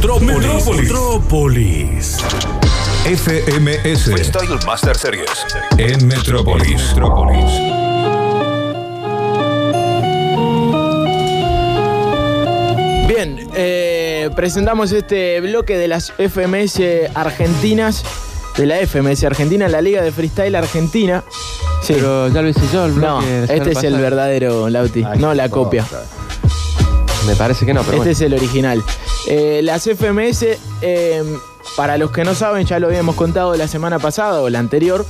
Metrópolis. Metrópolis. FMS. Freestyle Master Series. En Metrópolis. Metrópolis. Bien, eh, presentamos este bloque de las FMS argentinas, de la FMS Argentina, la Liga de Freestyle Argentina. Sí. Pero ya lo hice yo, el no, bloque la este es el verdadero, Lauti, Ay, no la copia. Me parece que no, pero Este bueno. es el original. Eh, las FMS, eh, para los que no saben, ya lo habíamos contado la semana pasada o la anterior,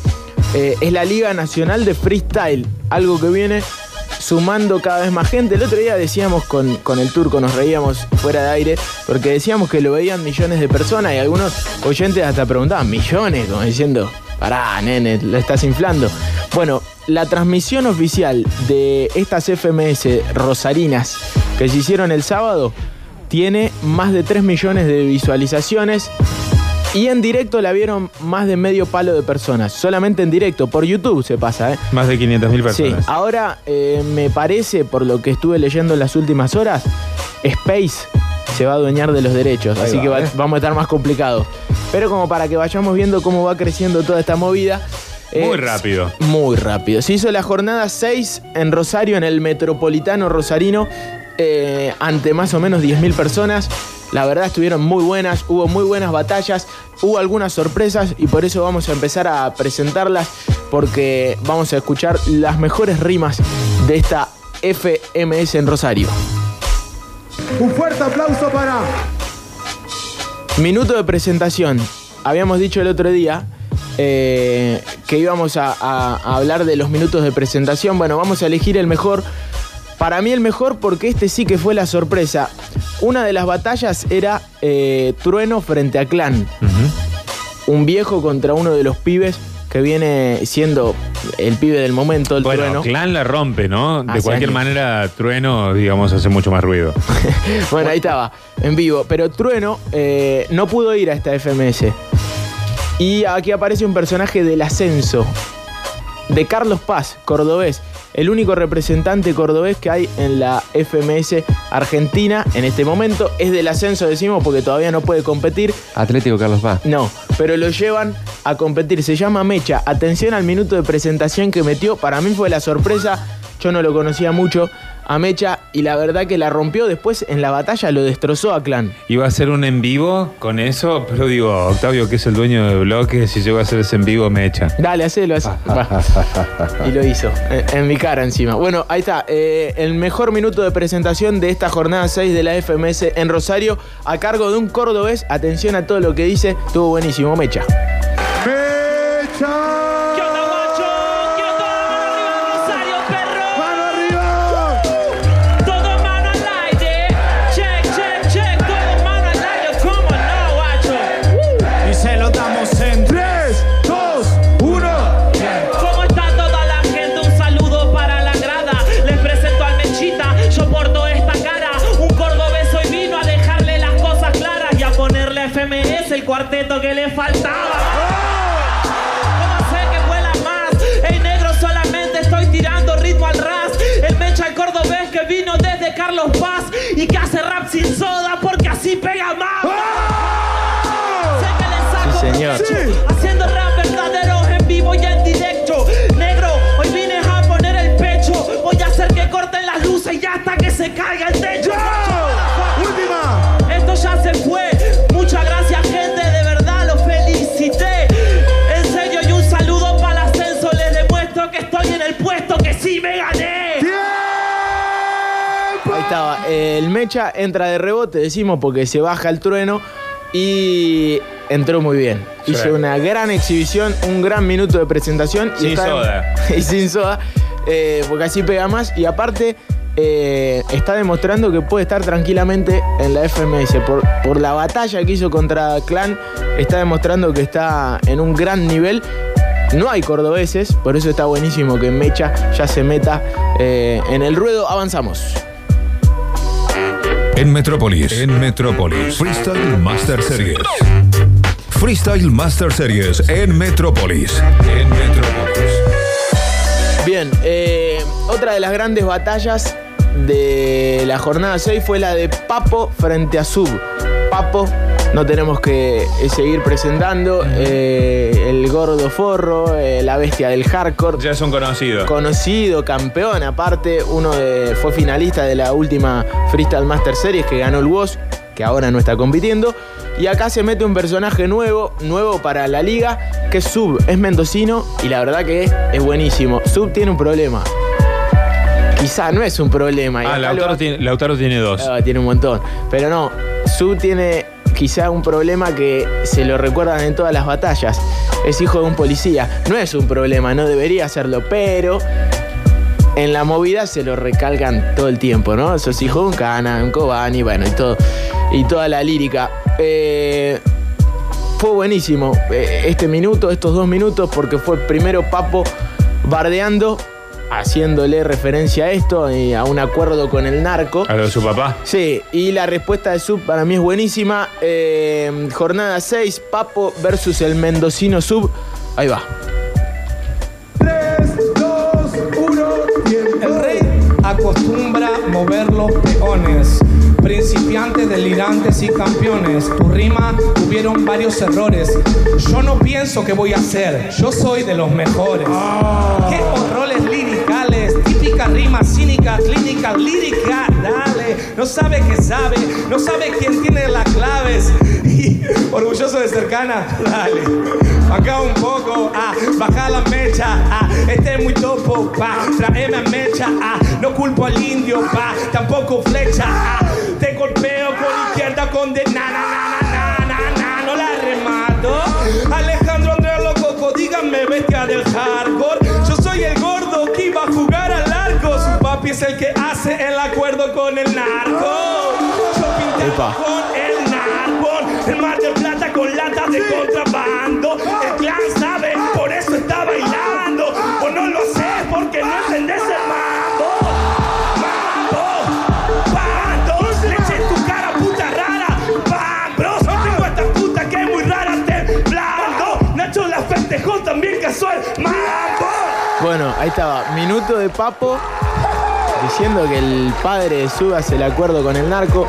eh, es la Liga Nacional de Freestyle, algo que viene sumando cada vez más gente. El otro día decíamos con, con el turco, nos reíamos fuera de aire, porque decíamos que lo veían millones de personas y algunos oyentes hasta preguntaban, millones, como diciendo, pará, nene, lo estás inflando. Bueno, la transmisión oficial de estas FMS rosarinas que se hicieron el sábado tiene más de 3 millones de visualizaciones y en directo la vieron más de medio palo de personas. Solamente en directo, por YouTube se pasa, ¿eh? Más de 500.000 Sí, personas. ahora eh, me parece, por lo que estuve leyendo en las últimas horas, Space se va a adueñar de los derechos, Ahí así va, que va- ¿eh? vamos a estar más complicados. Pero como para que vayamos viendo cómo va creciendo toda esta movida. eh, Muy rápido. Muy rápido. Se hizo la jornada 6 en Rosario, en el Metropolitano Rosarino, eh, ante más o menos 10.000 personas. La verdad estuvieron muy buenas, hubo muy buenas batallas, hubo algunas sorpresas y por eso vamos a empezar a presentarlas porque vamos a escuchar las mejores rimas de esta FMS en Rosario. Un fuerte aplauso para Minuto de presentación. Habíamos dicho el otro día eh, que íbamos a, a- a hablar de los minutos de presentación. Bueno, vamos a elegir el mejor. Para mí el mejor porque este sí que fue la sorpresa. Una de las batallas era eh, Trueno frente a Clan. Un viejo contra uno de los pibes que viene siendo el pibe del momento, el Bueno, Trueno. Clan la rompe, ¿no? De Hace cualquier años. manera, Trueno, digamos, hace mucho más ruido. Bueno, ahí estaba, en vivo. Pero Trueno eh, no pudo ir a esta FMS. Y aquí aparece un personaje del ascenso, de Carlos Paz, cordobés. El único representante cordobés que hay en la FMS Argentina en este momento. Es del ascenso, decimos, porque todavía no puede competir. Atlético Carlos Paz. No, pero lo llevan a competir. Se llama Mecha. Atención al minuto de presentación que metió. Para mí fue la sorpresa. Yo no lo conocía mucho a Mecha y la verdad que la rompió después en la batalla, lo destrozó a Clan. Iba a ser un en vivo con eso, pero digo, Octavio, que es el dueño de bloque, si llego a hacer ese en vivo, me echa. Dale, hacelo así. Va. y lo hizo, en, en mi cara encima. Bueno, ahí está, eh, el mejor minuto de presentación de esta jornada 6 de la FMS en Rosario, a cargo de un cordobés. Atención a todo lo que dice, estuvo buenísimo, Mecha. Mecha. Que le faltaba. ¿Cómo sé que vuela más? Ey, negro, solamente estoy tirando ritmo al ras. El mecha, el cordobés que vino desde Carlos Paz y que hace estaba. El Mecha entra de rebote, decimos, porque se baja el trueno y entró muy bien. Sí. Hizo una gran exhibición, un gran minuto de presentación. y Sin está- soda. y sin soda, eh, porque así pega más. Y aparte, eh, está demostrando que puede estar tranquilamente en la FMS. Por, por la batalla que hizo contra Clan, está demostrando que está en un gran nivel. No hay cordobeses, por eso está buenísimo que Mecha ya se meta eh, en el ruedo. Avanzamos. En Metrópolis. En Metrópolis. Freestyle Master Series. Freestyle Master Series en Metrópolis. En Metrópolis. Bien, eh, otra de las grandes batallas de la jornada 6 fue la de Papo frente a Sub. Papo. No tenemos que eh, seguir presentando. eh, el gordo forro, eh, la bestia del hardcore. Ya son conocidos. Conocido, campeón, aparte, uno de, fue finalista de la última Freestyle Master Series que ganó el WOS, que ahora no está compitiendo. Y acá se mete un personaje nuevo, nuevo para la liga, que es Sub, es mendocino y la verdad que es, es buenísimo. Sub tiene un problema. Quizá no es un problema. Ah, lo tiene, Lautaro tiene dos. Ah, tiene un montón. Pero no, Sub tiene quizá un problema que se lo recuerdan en todas las batallas. Es hijo de un policía. No es un problema, no debería serlo, pero en la movida se lo recalcan todo el tiempo, ¿no? Sos hijo de un cana, un Cobani, bueno, y todo. Y toda la lírica. Eh, fue buenísimo eh, este minuto, estos dos minutos, porque fue primero Papo bardeando, haciéndole referencia a esto y a un acuerdo con el narco. A lo de su papá. Sí, y la respuesta de Sub para mí es buenísima. Eh, jornada 6, Papo versus el mendocino Sub. Ahí va. 3, 2, 1, El rey acostumbra mover los peones. Principiantes, delirantes y campeones. Tu rima tuvieron varios errores. Yo no pienso que voy a hacer. Yo soy de los mejores. Qué horrores liricales. Típica rima cínica, clínica, lírica. Dale. No sabe que sabe. No sabe quién tiene las claves. Y orgulloso de cercana. Dale. Acá un poco, ah, baja la mecha, ah, este es muy topo, pa, traeme a mecha, ah, no culpo al indio, pa, tampoco flecha, ah, te golpeo con izquierda con de na, na, na, na, na, na, na, no la remato. Alejandro Andrés Lococo, díganme bestia del hardcore, yo soy el gordo que iba a jugar al arco, su papi es el que hace el acuerdo con el narco. Yo pinté Epa. con el narco, el mar del plata con latas de contrabando. El clan sabe, Bueno, ahí estaba. Minuto de Papo diciendo que el padre de Sub hace el acuerdo con el narco.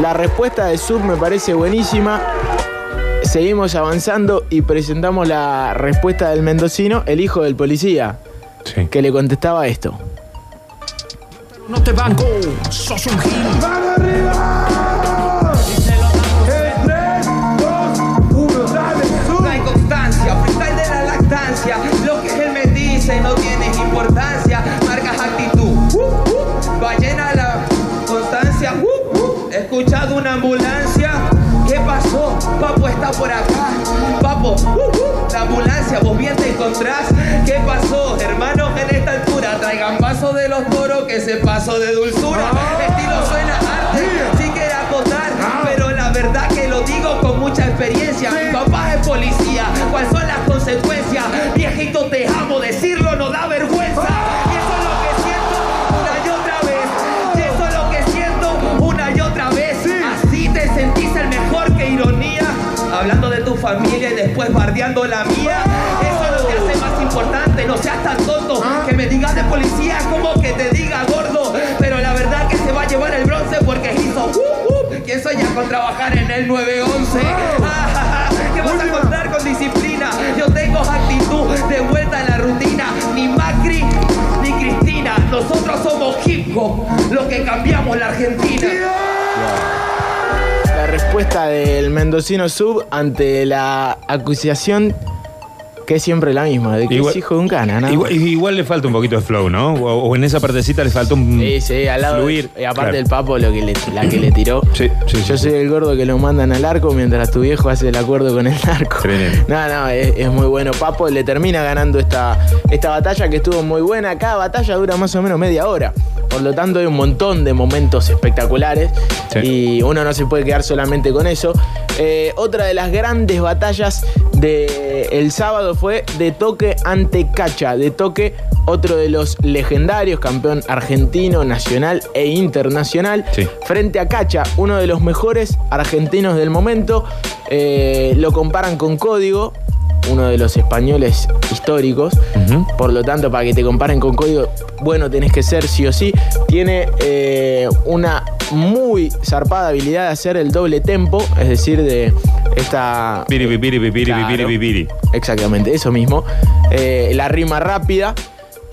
La respuesta de Sub me parece buenísima. Seguimos avanzando y presentamos la respuesta del mendocino, el hijo del policía, Sí. que le contestaba esto. No te banco, sos un gil. Se pasó de dulzura. Estilo suena arte, sí quiere acotar, pero la verdad que lo digo con mucha experiencia. Mi papá es policía, ¿cuáles son las consecuencias? Viejito, te amo, decirlo no da vergüenza. Y eso es lo que siento una y otra vez. Y eso es lo que siento una y otra vez. Así te sentís el mejor que ironía. Hablando de tu familia y después bardeando la mía. Eso es lo que hace más importante. No seas tan tonto que me digas de policía como que te diga que sueña con trabajar en el 911. Ah, ¿Qué vas a contar con disciplina? Yo tengo actitud de vuelta en la rutina. Ni Macri ni Cristina. Nosotros somos hip hop, los que cambiamos la Argentina. La respuesta del mendocino Sub ante la acusación que es siempre la misma, de que Igual- es hijo de un cana, ¿no? Igual, igual le falta un poquito de flow, ¿no? O, o en esa partecita le falta un. Sí, sí, al lado. Fluir. Y aparte Claro. del papo, lo que le, la que le tiró. Sí, sí, Yo sí. soy el gordo que lo mandan al arco mientras tu viejo hace el acuerdo con el narco. Tremendo. No, no, es, es muy bueno. Papo le termina ganando esta, esta batalla que estuvo muy buena. Cada batalla dura más o menos media hora. Por lo tanto, hay un montón de momentos espectaculares. Sí. Y uno no se puede quedar solamente con eso. Eh, otra de las grandes batallas del sábado fue de toque ante Cacha. De toque, otro de los legendarios, campeón argentino, nacional e internacional. Sí. Frente a Cacha, uno de los mejores argentinos del momento. Eh, lo comparan con Código. Uno de los españoles históricos. Por lo tanto, para que te comparen con código, bueno, tenés que ser sí o sí. Tiene eh, una muy zarpada habilidad de hacer el doble tempo, es decir, de esta. Piri, piri, piri, Claro. Exactamente, eso mismo. Eh, la rima rápida.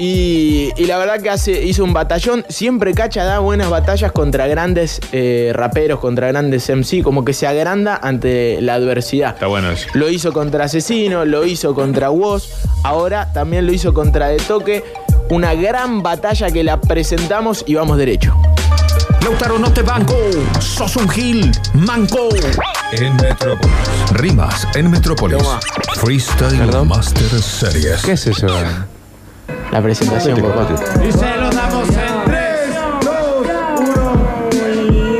Y, y la verdad que hace, hizo un batallón. Siempre Cacha da buenas batallas contra grandes eh, raperos, contra grandes MC, como que se agranda ante la adversidad. Está bueno eso. Lo hizo contra Asesino, lo hizo contra Woz, ahora también lo hizo contra De Toque. Una gran batalla que la presentamos y vamos derecho. Lautaro, no te banco. Sos un gil, manco. En Metrópolis. Rimas en Metrópolis. Freestyle Perdón. Master Series. ¿Qué es eso? La presentación. Y se lo damos en 3, 2, 1.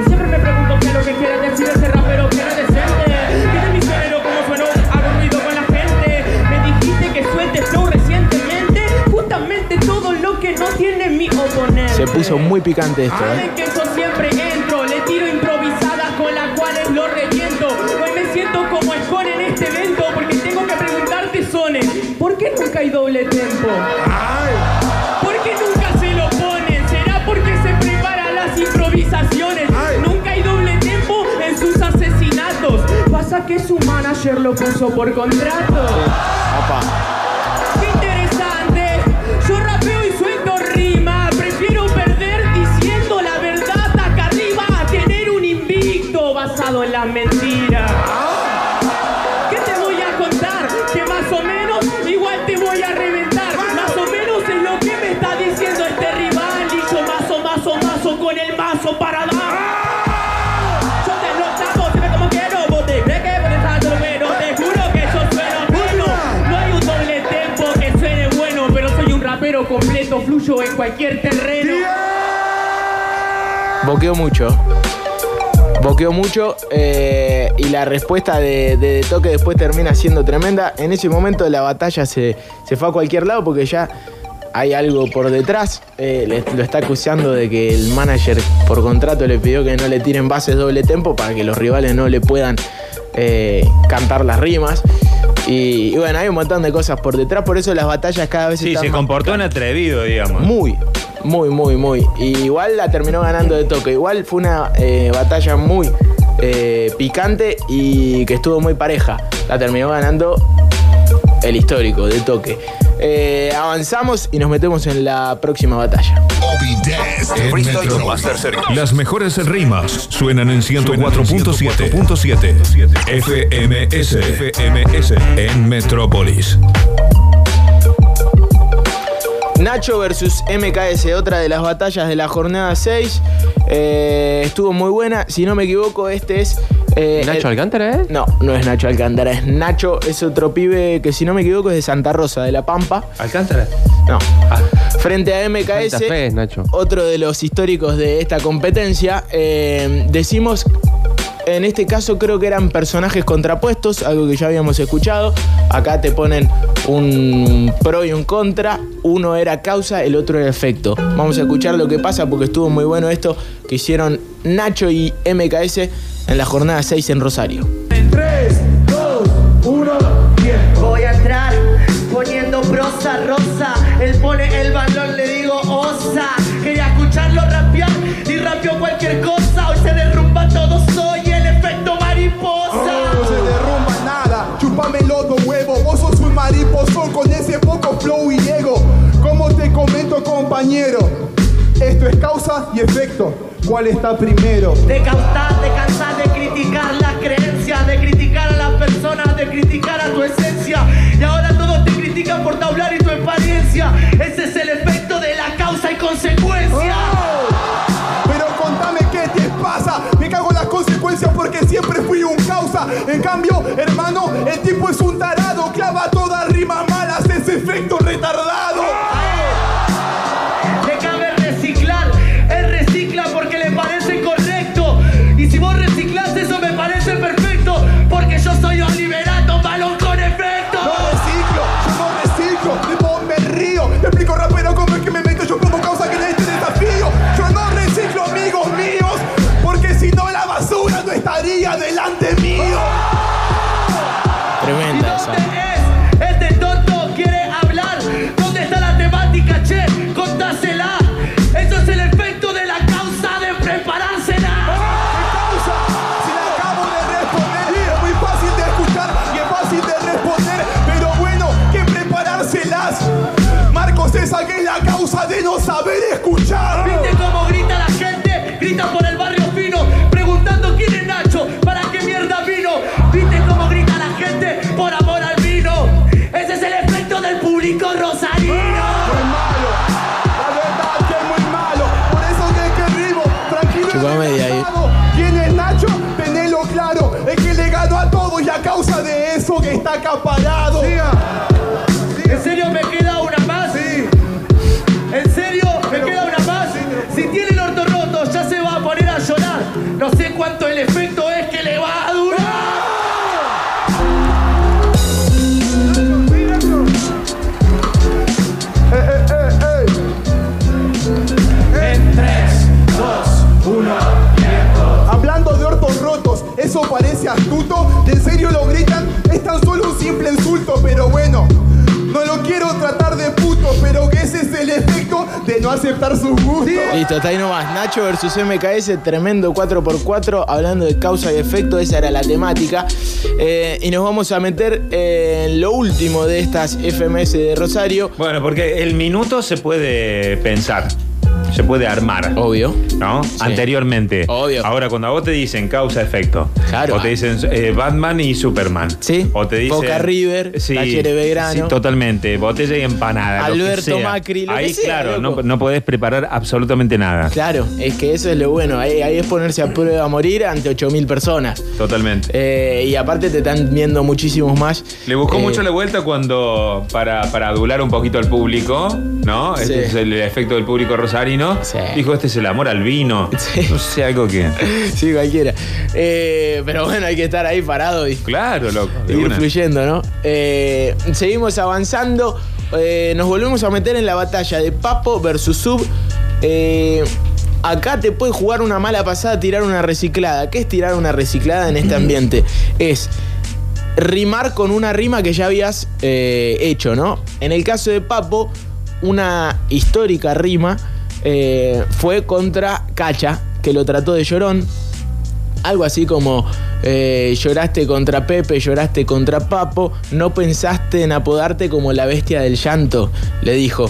Siempre me pregunto qué es lo que quiere decir ese rapero que es decente. Dice mi género como sueno, hago ruido con la gente. Me dijiste que suelte flow recientemente. Justamente todo lo que no tiene mi oponente. Se puso muy picante esto, ¿eh? Saben que yo siempre entro, le tiro improvisadas con las cuales lo reviento. Hoy me siento como Scon en este evento porque tengo que preguntarte, Sone, ¿por qué nunca hay doble manager lo puso por contrato. Opa. ¡Qué interesante! Yo rapeo y suelto rima. Prefiero perder diciendo la verdad acá arriba a tener un invicto basado en la mentira. Fluyo en cualquier terreno. Boqueó mucho. Boqueó mucho eh, y la respuesta de, de, De Toque después termina siendo tremenda. En ese momento la batalla se, se fue a cualquier lado porque ya hay algo por detrás. Eh, le- lo está acusando de que el manager por contrato le pidió que no le tiren bases doble tempo para que los rivales no le puedan eh, cantar las rimas. Y, y bueno, hay un montón de cosas por detrás, por eso las batallas cada vez Sí, están se más comportó en atrevido, digamos. muy, muy, muy, muy. Y igual la terminó ganando de toque. Igual fue una eh, batalla muy eh, picante y que estuvo muy pareja. La terminó ganando el histórico de toque. Eh, avanzamos y nos metemos en la próxima batalla. Las mejores rimas suenan en 104.7. FMS. FMS. En Metrópolis. Nacho versus MKS, otra de las batallas de la jornada 6. Eh, estuvo muy buena. Si no me equivoco, este es. eh, ¿Nacho el- Alcántara, eh? No, no es Nacho Alcántara, es Nacho, es otro pibe que si no me equivoco es de Santa Rosa, de La Pampa. ¿Alcántara? No. Frente a MKS, Santa Fe, Nacho. otro de los históricos de esta competencia, eh, decimos, en este caso creo que eran personajes contrapuestos, algo que ya habíamos escuchado. Acá te ponen un pro y un contra. Uno era causa, el otro era efecto. Vamos a escuchar lo que pasa porque estuvo muy bueno esto que hicieron Nacho y MKS en la jornada 6 en Rosario. 3, 2, 1, tiempo. Voy a entrar poniendo prosa rosa. Él pone el balón, le digo osa. Quería escucharlo rapear y rapeó cualquier cosa. Hoy se derrumba todo, soy el efecto mariposa. No se derrumba nada, chúpame los dos huevos. Vos sos un mariposo con ese poco flow y ego. Como te comento, compañero, esto es causa y efecto. ¿Cuál está primero? De causar, de cansar, de criticar las creencias, de criticar a las personas, de criticar a tu esencia. Y ahora todos te critican por tu hablar y tu Ese es el efecto de la causa y consecuencia. Pero contame qué te pasa. Me cago en las consecuencias porque siempre fui un causa. En cambio, hermano, el tipo es un tarado. Clava todas rimas malas, ese efecto retardado. mío. Tremenda Este tonto quiere hablar. ¿Dónde está la temática, che? Contásela. Eso es el efecto de la causa de preparársela. ¡Ah! ¿Qué causa? Se la acabo de responder. Es muy fácil de escuchar y es fácil de responder. Pero bueno, que preparárselas. Marcos, esa que es la causa de no saber escuchar. ¿Viste cómo grita la eso que está acaparado. ¿En de no aceptar sus gustos. Listo, está ahí nomás. Nacho versus MKS, tremendo 4x4, hablando de causa y efecto, esa era la temática. Eh, y nos vamos a meter en lo último de estas FMS de Rosario. Bueno, porque el minuto se puede pensar, se puede armar. Obvio. ¿No? Anteriormente. Obvio. Ahora, cuando a vos te dicen causa-efecto. Claro. O te dicen eh, Batman y Superman. Sí. O te dicen. Boca River, Talleres Belgrano. Sí, totalmente. Botella y empanada. lo que Alberto sea. Macri, lo que Ahí, sea, claro, no, no podés preparar absolutamente nada. Claro, es que eso es lo bueno. Ahí, ahí es ponerse a prueba a morir ante 8.000 personas. Totalmente. Eh, y aparte te están viendo muchísimos más. Le buscó Eh, mucho la vuelta cuando, para, para adular un poquito al público, ¿no? Sí. Este es el efecto del público rosarino. Sí. Dijo, este es el amor al vino. Sí. No sé, algo que... Sí, cualquiera. Eh, pero bueno, hay que estar ahí parado y Claro, loco. de ir fluyendo, ¿no? Eh, seguimos avanzando. Eh, nos volvemos a meter en la batalla de Papo versus Sub. Acá te puede jugar una mala pasada, tirar una reciclada. ¿Qué es tirar una reciclada en este ambiente? Es rimar con una rima que ya habías eh, hecho, ¿no? En el caso de Papo, una histórica rima eh, fue contra Cacha, que lo trató de llorón. Algo así como eh, lloraste contra Pepe, lloraste contra Papo, no pensaste en apodarte como la bestia del llanto, le dijo.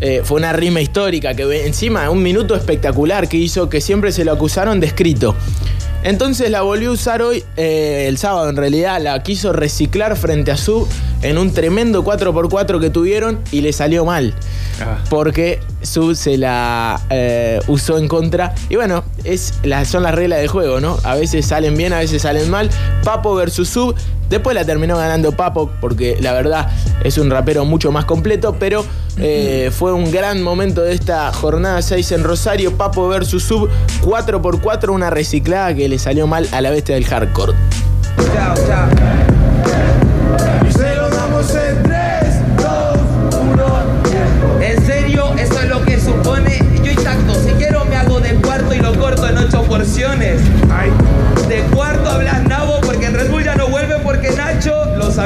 Eh, fue una rima histórica que encima un minuto espectacular que hizo que siempre se lo acusaron de escrito. Entonces la volvió a usar hoy, eh, el sábado en realidad, la quiso reciclar frente a Sub en un tremendo 4x4 que tuvieron y le salió mal. Ah. Porque Sub se la eh, usó en contra. Y bueno, es, la- son las reglas del juego, ¿no? A veces salen bien, a veces salen mal. Papo versus Sub. Después la terminó ganando Papo porque la verdad es un rapero mucho más completo. Pero eh, fue un gran momento de esta jornada 6 en Rosario. Papo versus Sub 4x4, una reciclada que le salió mal a la bestia del hardcore. Chao, chao.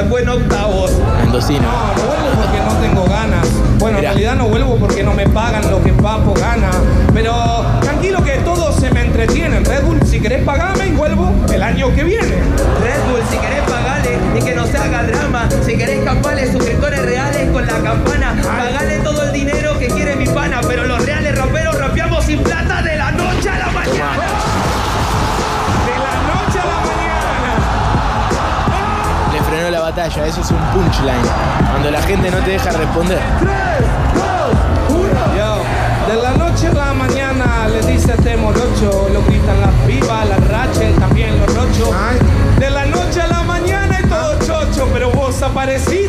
Sacó en octavos. Mendocino. No, no vuelvo porque no tengo ganas. Bueno, Mirá. en realidad no vuelvo porque no me pagan lo que Papo gana. Pero tranquilo que todo se me entretiene. Red Bull, si querés pagarme y vuelvo el año que viene. Red Bull, si querés pagarle y que no se haga drama. Si querés camparle suscriptores reales con la campana. Pagale todo el dinero que quiere mi pana. Pero los reales raperos rapeamos sin plata de la noche batalla, eso es un punchline. Cuando la gente no te deja responder. Yo, de la noche a la mañana le dice este morocho, lo gritan las pibas, las raches, también los rochos. De la noche a la mañana es todo chocho, pero vos apareciste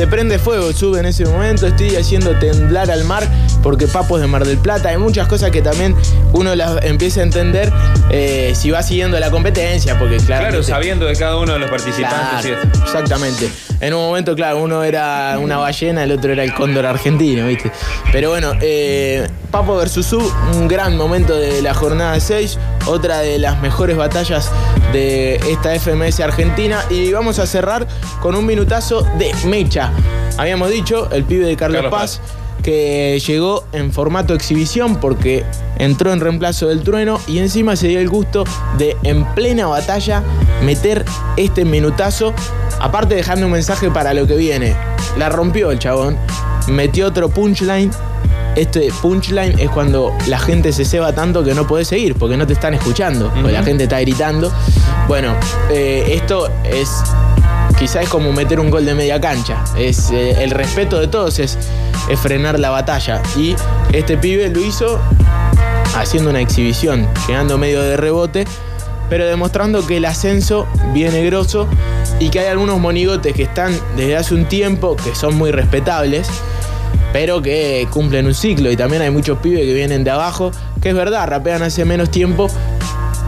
se prende fuego el Sub en ese momento, estoy haciendo temblar al mar porque Papo es de Mar del Plata, hay muchas cosas que también uno las empieza a entender eh, si va siguiendo la competencia, porque claro. Claro, sabiendo de cada uno de los participantes. Claro, exactamente. En un momento, claro, uno era una ballena, el otro era el cóndor argentino, ¿viste? Pero bueno, eh, Papo versus Sub, un gran momento de la jornada 6, otra de las mejores batallas de esta FMS Argentina. Y vamos a cerrar con un minutazo de Mecha. Habíamos dicho, el pibe de Carlos, Carlos Paz, que llegó en formato exhibición porque entró en reemplazo del trueno y encima se dio el gusto de en plena batalla meter este minutazo, aparte dejando un mensaje para lo que viene. La rompió el chabón, metió otro punchline. Este punchline es cuando la gente se ceba tanto que no puede seguir porque no te están escuchando, porque la gente está gritando. Bueno, eh, esto es quizás es como meter un gol de media cancha. Es eh, el respeto de todos es, es frenar la batalla. Y este pibe lo hizo haciendo una exhibición, llegando medio de rebote, pero demostrando que el ascenso viene grosso y que hay algunos monigotes que están desde hace un tiempo que son muy respetables. Pero que cumplen un ciclo y también hay muchos pibes que vienen de abajo, que es verdad, rapean hace menos tiempo,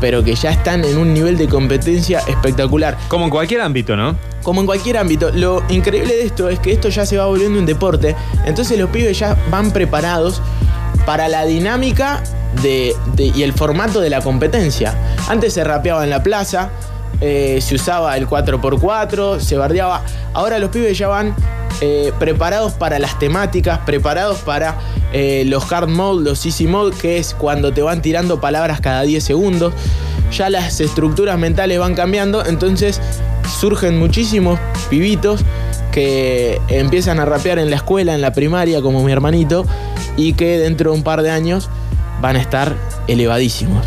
pero que ya están en un nivel de competencia espectacular. Como en cualquier ámbito, ¿no? Como en cualquier ámbito, lo increíble de esto es que esto ya se va volviendo un deporte, entonces los pibes ya van preparados para la dinámica de, de- y el formato de la competencia. Antes se rapeaba en la plaza, eh, se usaba el 4x4, se bardeaba. Ahora los pibes ya van eh, preparados para las temáticas, preparados para eh, los hard mode, los easy mode, que es cuando te van tirando palabras cada 10 segundos. Ya las estructuras mentales van cambiando, entonces surgen muchísimos pibitos que empiezan a rapear en la escuela, en la primaria, como mi hermanito, y que dentro de un par de años van a estar elevadísimos.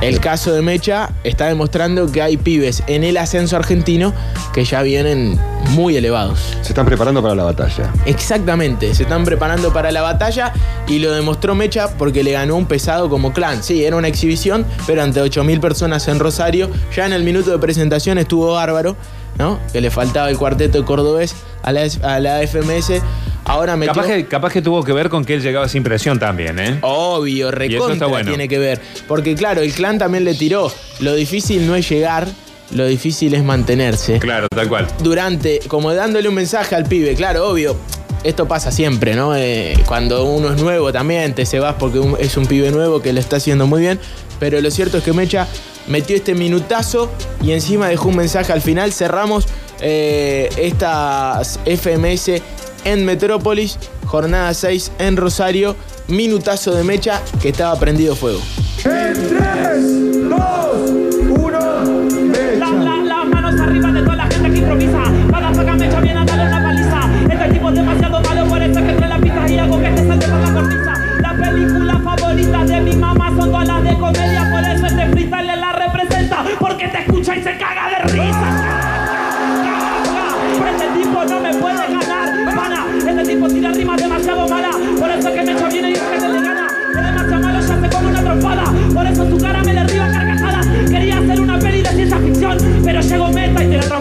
El caso de Mecha está demostrando que hay pibes en el ascenso argentino que ya vienen muy elevados. Se están preparando para la batalla. Exactamente, se están preparando para la batalla y lo demostró Mecha porque le ganó un pesado como clan. Sí, era una exhibición, pero ante 8.000 personas en Rosario, ya en el minuto de presentación estuvo bárbaro, ¿no? Que le faltaba el cuarteto cordobés a la, a la FMS. Ahora metió... Capaz que, capaz que tuvo que ver con que él llegaba sin presión también, ¿eh? Obvio, recontra bueno. tiene que ver. Porque claro, el clan también le tiró. Lo difícil no es llegar, lo difícil es mantenerse. Claro, tal cual. Durante, como dándole un mensaje al pibe, claro, obvio. Esto pasa siempre, ¿no? Eh, cuando uno es nuevo también te se vas porque un- es un pibe nuevo que lo está haciendo muy bien. Pero lo cierto es que Mecha metió este minutazo y encima dejó un mensaje al final. Cerramos eh, estas FMS en Metrópolis, jornada 6 en Rosario, minutazo de Mecha que estaba prendido fuego. En 3,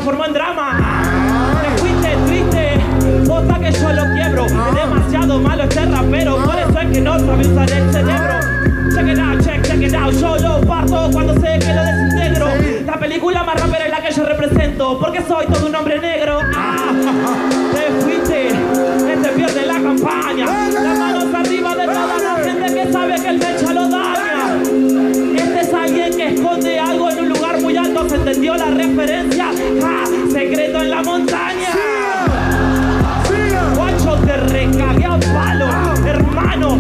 transformó en drama. Te fuiste triste, vota que yo lo quiebro. Es demasiado malo este rapero, por eso es que no usar el cerebro. Check it out, check, check it out, yo lo parto cuando sé que lo desintegro. La película más rapera es la que yo represento, porque soy todo un hombre negro. Ah, te fuiste, este pierde la campaña. Las manos arriba de toda la gente que sabe que el mecha lo daña. Este es alguien que esconde algo en un lugar muy alto, ¿se entendió la referencia? Secreto en la montaña. Guacho, te recagué a palo, hermano.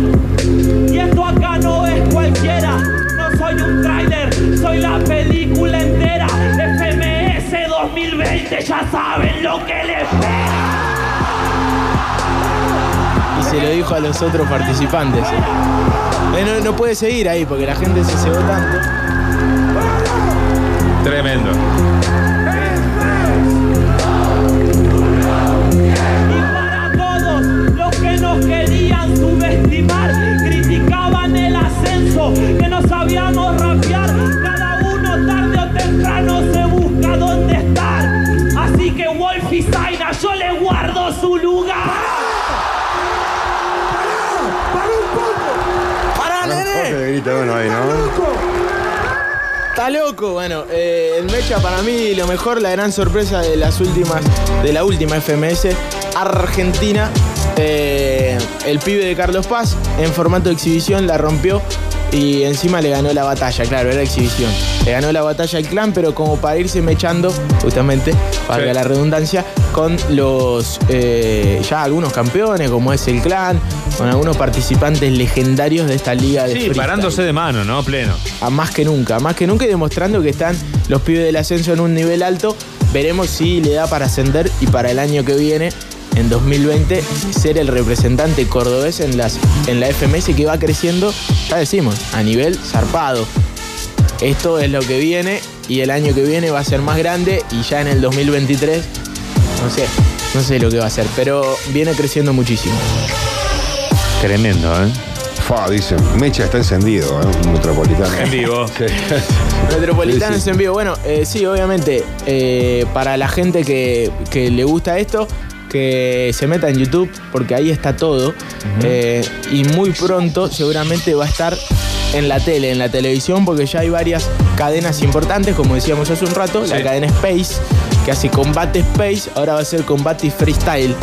Y esto acá no es cualquiera. No soy un tráiler, soy la película entera. FMS 2020, ya saben lo que les espera. Y se lo dijo a los otros participantes. Eh, no, no puede seguir ahí porque la gente se cebó tanto. La gran sorpresa de las últimas, de la última FMS Argentina. eh, el pibe de Carlos Paz en formato de exhibición la rompió y encima le ganó la batalla, claro, era exhibición. Le ganó la batalla al clan, pero como para irse mechando, justamente, Sí. la redundancia, con los eh, ya algunos campeones, como es el clan, con algunos participantes legendarios de esta liga de Sí, freestyle. parándose de mano, ¿no? Pleno. A más que nunca, más que nunca y demostrando que están los pibes del ascenso en un nivel alto. Veremos si le da para ascender y para el año que viene, en 2020, ser el representante cordobés en, las, en la FMS que va creciendo, ya decimos, a nivel zarpado. Esto es lo que viene y el año que viene va a ser más grande y ya en el 2023, no sé, no sé lo que va a ser, pero viene creciendo muchísimo. Tremendo, ¿eh? Fa, dicen, Mecha está encendido, ¿eh? Metropolitano. En vivo. Metropolitanos Sí, sí. en vivo. Bueno, eh, sí, obviamente, eh, para la gente que, que le gusta esto, que se meta en YouTube, porque ahí está todo. Eh, y muy pronto seguramente va a estar en la tele, en la televisión, porque ya hay varias cadenas importantes, como decíamos hace un rato, la cadena Space, que hace combate Space, ahora va a ser combate freestyle.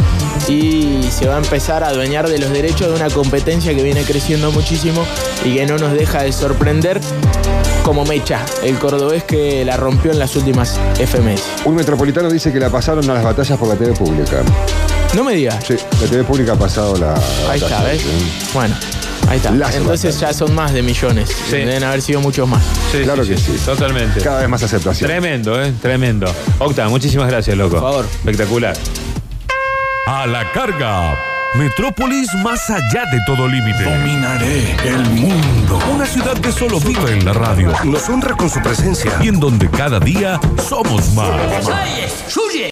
Y se va a empezar a adueñar de los derechos de una competencia que viene creciendo muchísimo y que no nos deja de sorprender como Mecha, el cordobés que la rompió en las últimas FMS. Un metropolitano dice que la pasaron a las batallas por la TV pública. No me digas. Sí, la TV pública ha pasado la. Ahí está, ¿ves? sí. Bueno, ahí está. Las Entonces ya son más de millones. Sí. Deben haber sido muchos más. Sí, Claro que sí. Totalmente. Cada vez más aceptación. Tremendo, ¿eh? Tremendo. Octa, muchísimas gracias, loco. Por favor. Espectacular. A la carga. Metrópolis más allá de todo límite. Dominaré el mundo. Una ciudad que solo vive en la radio Nos honra con su presencia. y en donde cada día somos más.